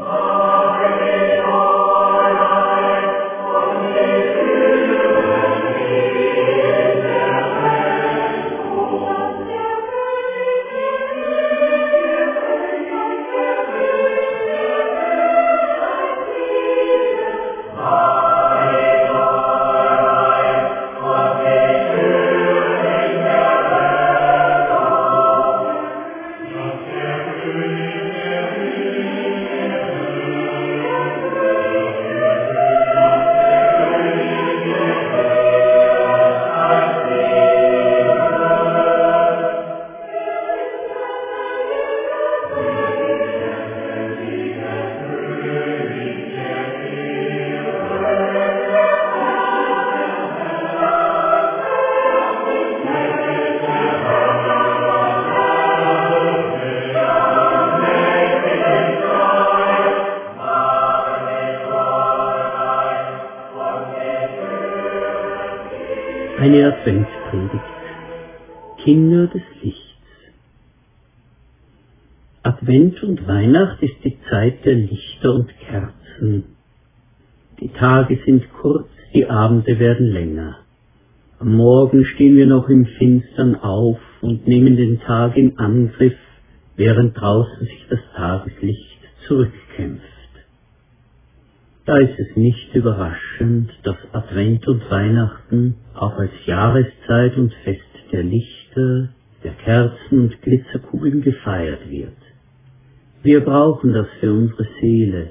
Oh. Kinder des Lichts. Advent und Weihnacht ist die Zeit der Lichter und Kerzen. Die Tage sind kurz, die Abende werden länger. Am Morgen stehen wir noch im Finstern auf und nehmen den Tag in Angriff, während draußen sich das Tageslicht zurückkämpft. Da ist es nicht überraschend, dass Advent und Weihnachten auch als Jahreszeit und Fest der Lichter, der Kerzen und Glitzerkugeln gefeiert wird. Wir brauchen das für unsere Seele,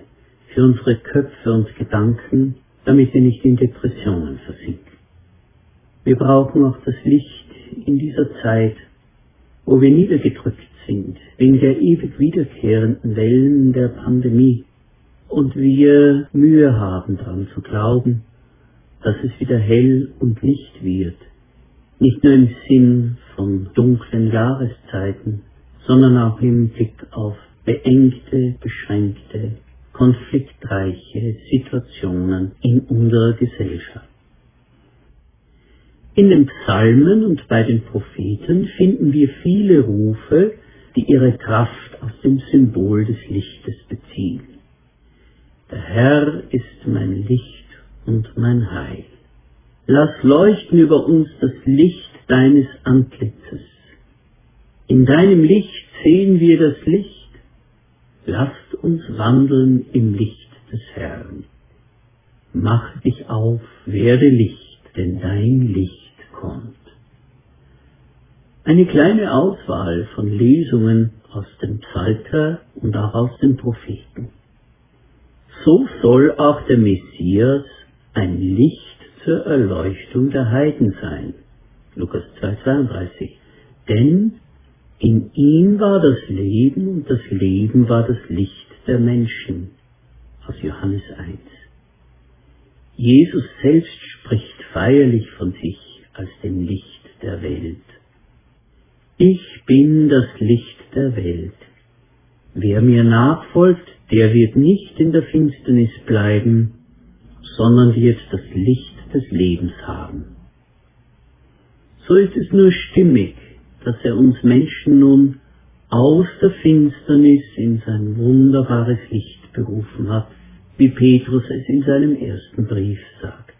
für unsere Köpfe und Gedanken, damit wir nicht in Depressionen versinken. Wir brauchen auch das Licht in dieser Zeit, wo wir niedergedrückt sind wegen der ewig wiederkehrenden Wellen der Pandemie und wir Mühe haben daran zu glauben, dass es wieder hell und Licht wird, nicht nur im Sinn von dunklen Jahreszeiten, sondern auch im Blick auf beengte, beschränkte, konfliktreiche Situationen in unserer Gesellschaft. In den Psalmen und bei den Propheten finden wir viele Rufe, die ihre Kraft aus dem Symbol des Lichtes beziehen. Der Herr ist mein Licht und mein Heil. Lass leuchten über uns das Licht deines Antlitzes. In deinem Licht sehen wir das Licht. Lasst uns wandeln im Licht des Herrn. Mach dich auf, werde Licht, denn dein Licht kommt. Eine kleine Auswahl von Lesungen aus dem Psalter und auch aus den Propheten. So soll auch der Messias ein Licht zur Erleuchtung der Heiden sein. Lukas 2,32. Denn in ihm war das Leben und das Leben war das Licht der Menschen. Aus Johannes 1. Jesus selbst spricht feierlich von sich als dem Licht der Welt. Ich bin das Licht der Welt. Wer mir nachfolgt, der wird nicht in der Finsternis bleiben, sondern wird das Licht des Lebens haben. So ist es nur stimmig, dass er uns Menschen nun aus der Finsternis in sein wunderbares Licht berufen hat, wie Petrus es in seinem ersten Brief sagt.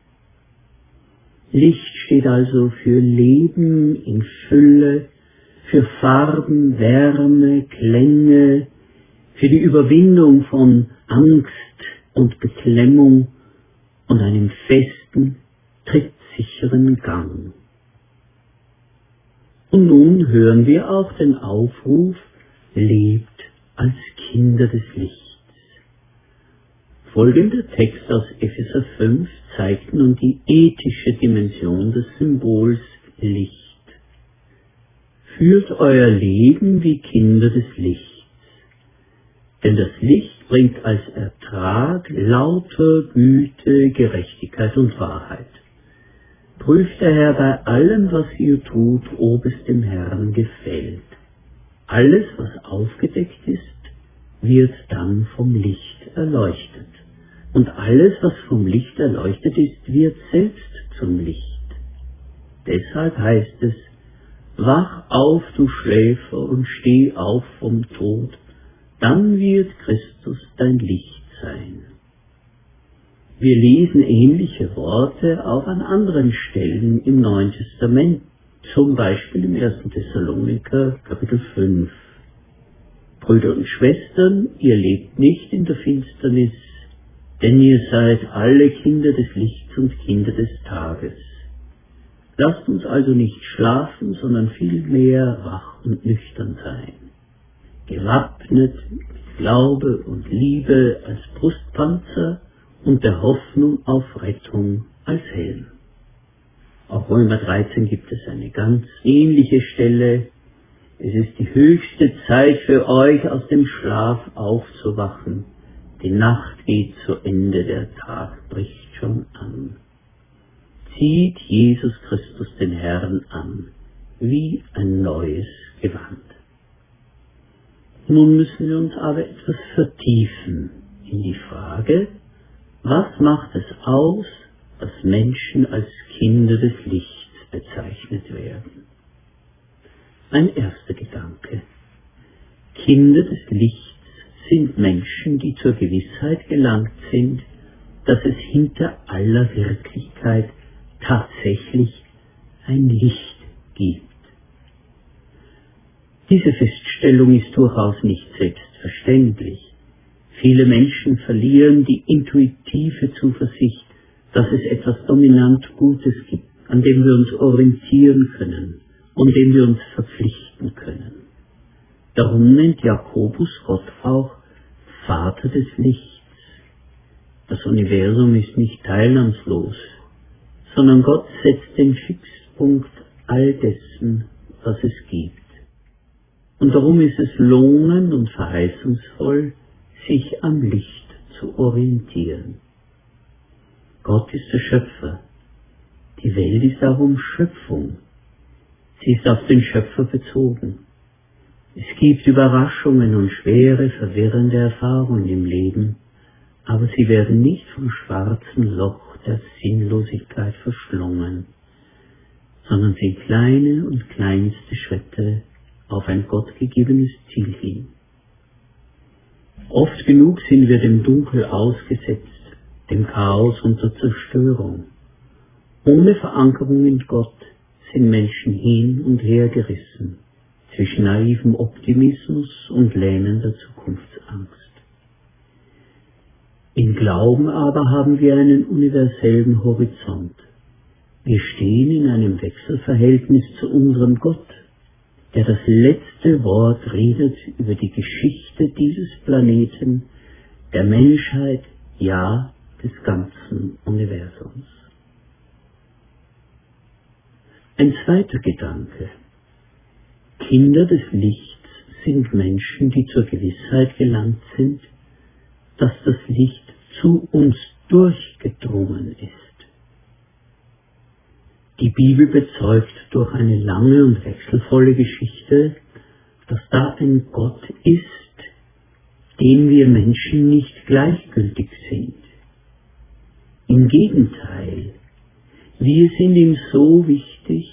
Licht steht also für Leben in Fülle, für Farben, Wärme, Klänge, für die Überwindung von Angst und Beklemmung und einem festen, trittsicheren Gang. Und nun hören wir auch den Aufruf, lebt als Kinder des Lichts. Folgender Text aus Epheser 5 zeigt nun die ethische Dimension des Symbols Licht. Führt euer Leben wie Kinder des Lichts. Denn das Licht bringt als Ertrag lauter Güte, Gerechtigkeit und Wahrheit. Prüft daher bei allem, was ihr tut, ob es dem Herrn gefällt. Alles, was aufgedeckt ist, wird dann vom Licht erleuchtet. Und alles, was vom Licht erleuchtet ist, wird selbst zum Licht. Deshalb heißt es, Wach auf, du Schläfer, und steh auf vom Tod, dann wird Christus dein Licht sein. Wir lesen ähnliche Worte auch an anderen Stellen im Neuen Testament, zum Beispiel im 1. Thessaloniker Kapitel 5. Brüder und Schwestern, ihr lebt nicht in der Finsternis, denn ihr seid alle Kinder des Lichts und Kinder des Tages. Lasst uns also nicht schlafen, sondern vielmehr wach und nüchtern sein, gewappnet mit Glaube und Liebe als Brustpanzer und der Hoffnung auf Rettung als Helm. Auf Römer 13 gibt es eine ganz ähnliche Stelle. Es ist die höchste Zeit für euch, aus dem Schlaf aufzuwachen. Die Nacht geht zu Ende, der Tag bricht schon an. Zieht Jesus Christus den Herrn an, wie ein neues Gewand. Nun müssen wir uns aber etwas vertiefen in die Frage, was macht es aus, dass Menschen als Kinder des Lichts bezeichnet werden? Ein erster Gedanke. Kinder des Lichts sind Menschen, die zur Gewissheit gelangt sind, dass es hinter aller Wirklichkeit tatsächlich ein Licht gibt. Diese Feststellung ist durchaus nicht selbstverständlich. Viele Menschen verlieren die intuitive Zuversicht, dass es etwas dominant Gutes gibt, an dem wir uns orientieren können und dem wir uns verpflichten können. Darum nennt Jakobus Gott auch Vater des Lichts. Das Universum ist nicht teilnahmslos, sondern Gott setzt den Fixpunkt all dessen, was es gibt. Und darum ist es lohnend und verheißungsvoll, sich am Licht zu orientieren. Gott ist der Schöpfer. Die Welt ist darum Schöpfung. Sie ist auf den Schöpfer bezogen. Es gibt Überraschungen und schwere, verwirrende Erfahrungen im Leben, aber sie werden nicht vom schwarzen Loch der Sinnlosigkeit verschlungen, sondern sind kleine und kleinste Schritte auf ein gottgegebenes Ziel hin. Oft genug sind wir dem Dunkel ausgesetzt, dem Chaos und der Zerstörung. Ohne Verankerung in Gott sind Menschen hin und her gerissen zwischen naivem Optimismus und lähmender Zukunftsangst. Im Glauben aber haben wir einen universellen Horizont. Wir stehen in einem Wechselverhältnis zu unserem Gott der das letzte Wort redet über die Geschichte dieses Planeten, der Menschheit, ja des ganzen Universums. Ein zweiter Gedanke. Kinder des Lichts sind Menschen, die zur Gewissheit gelangt sind, dass das Licht zu uns durchgedrungen ist. Die Bibel bezeugt durch eine lange und wechselvolle Geschichte, dass da ein Gott ist, dem wir Menschen nicht gleichgültig sind. Im Gegenteil, wir sind ihm so wichtig,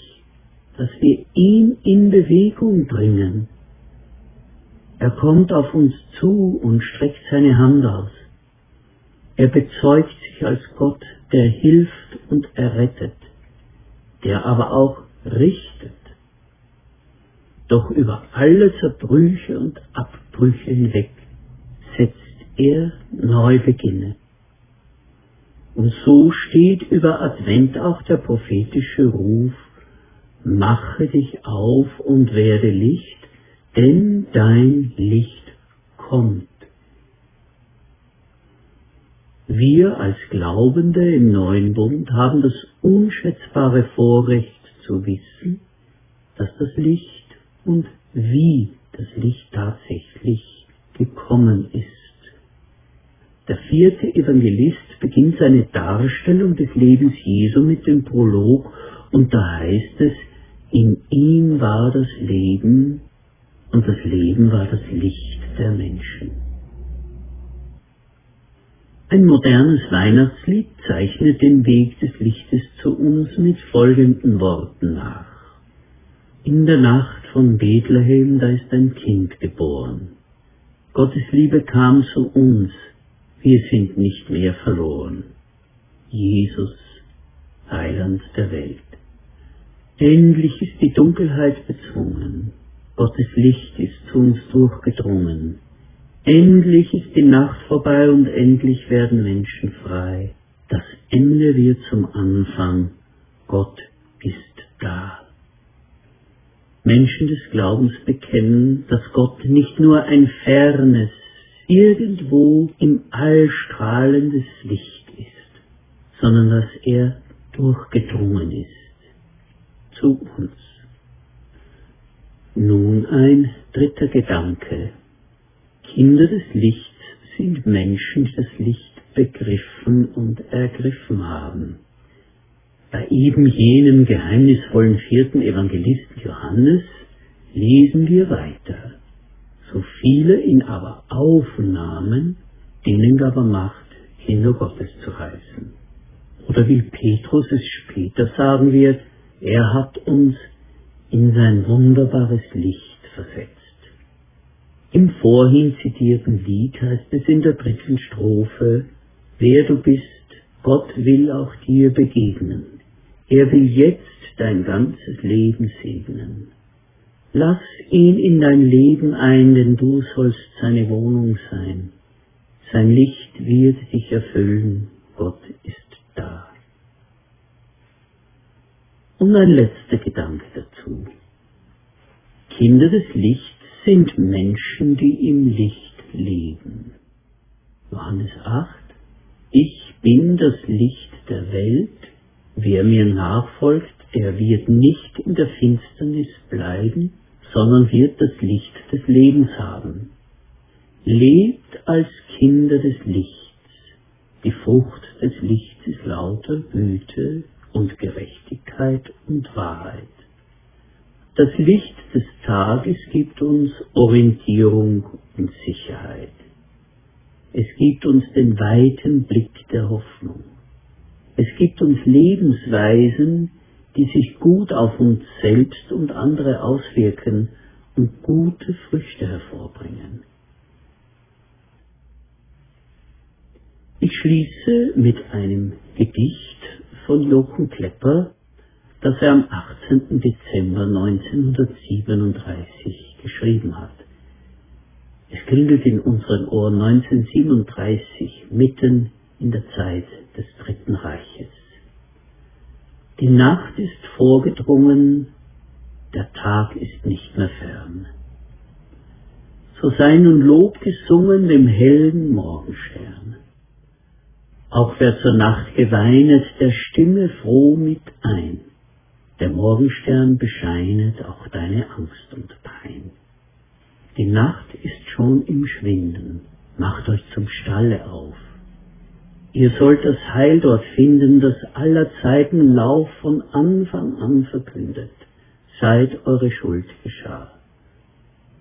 dass wir ihn in Bewegung bringen. Er kommt auf uns zu und streckt seine Hand aus. Er bezeugt sich als Gott, der hilft und errettet der aber auch richtet. Doch über alle Zerbrüche und Abbrüche hinweg setzt er Neubeginne. Und so steht über Advent auch der prophetische Ruf, mache dich auf und werde Licht, denn dein Licht kommt. Wir als Glaubende im neuen Bund haben das unschätzbare Vorrecht zu wissen, dass das Licht und wie das Licht tatsächlich gekommen ist. Der vierte Evangelist beginnt seine Darstellung des Lebens Jesu mit dem Prolog und da heißt es, in ihm war das Leben und das Leben war das Licht der Menschen. Ein modernes Weihnachtslied zeichnet den Weg des Lichtes zu uns mit folgenden Worten nach. In der Nacht von Bethlehem, da ist ein Kind geboren. Gottes Liebe kam zu uns. Wir sind nicht mehr verloren. Jesus, Heiland der Welt. Endlich ist die Dunkelheit bezwungen. Gottes Licht ist zu uns durchgedrungen. Endlich ist die Nacht vorbei und endlich werden Menschen frei. Das Ende wird zum Anfang. Gott ist da. Menschen des Glaubens bekennen, dass Gott nicht nur ein fernes, irgendwo im All strahlendes Licht ist, sondern dass er durchgedrungen ist zu uns. Nun ein dritter Gedanke. Kinder des Lichts sind Menschen, die das Licht begriffen und ergriffen haben. Bei eben jenem geheimnisvollen vierten Evangelisten Johannes lesen wir weiter. So viele ihn aber aufnahmen, denen gab er Macht, Kinder Gottes zu heißen. Oder wie Petrus es später sagen wird, er hat uns in sein wunderbares Licht versetzt. Im vorhin zitierten Lied heißt es in der dritten Strophe, wer du bist, Gott will auch dir begegnen. Er will jetzt dein ganzes Leben segnen. Lass ihn in dein Leben ein, denn du sollst seine Wohnung sein. Sein Licht wird dich erfüllen, Gott ist da. Und ein letzter Gedanke dazu. Kinder des Lichts sind Menschen, die im Licht leben. Johannes 8. Ich bin das Licht der Welt. Wer mir nachfolgt, der wird nicht in der Finsternis bleiben, sondern wird das Licht des Lebens haben. Lebt als Kinder des Lichts. Die Frucht des Lichts ist lauter Güte und Gerechtigkeit und Wahrheit. Das Licht des Tages gibt uns Orientierung und Sicherheit. Es gibt uns den weiten Blick der Hoffnung. Es gibt uns Lebensweisen, die sich gut auf uns selbst und andere auswirken und gute Früchte hervorbringen. Ich schließe mit einem Gedicht von Jochen Klepper, das er am 18. Dezember 1937 geschrieben hat. Es klingelt in unseren Ohren 1937 mitten in der Zeit des Dritten Reiches. Die Nacht ist vorgedrungen, der Tag ist nicht mehr fern. So sei nun Lob gesungen dem hellen Morgenstern. Auch wer zur Nacht geweinet, der stimme froh mit ein. Der Morgenstern bescheinet auch deine Angst und Pein. Die Nacht ist schon im Schwinden, macht euch zum Stalle auf. Ihr sollt das Heil dort finden, das aller Zeiten Lauf von Anfang an verkündet, seit eure Schuld geschah.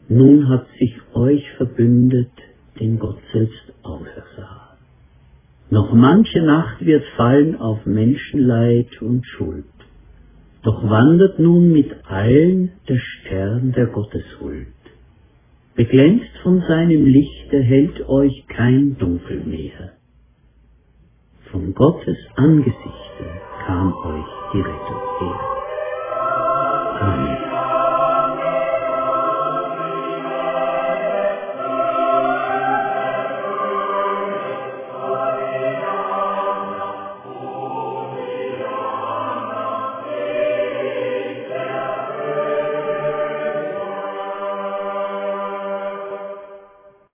Nun hat sich euch verbündet, den Gott selbst aufersah. Noch manche Nacht wird fallen auf Menschenleid und Schuld. Doch wandert nun mit allen der Stern der Gotteshuld. Beglänzt von seinem Lichte hält euch kein Dunkel mehr von Gottes Angesichte kam euch die Rettung her. Amen.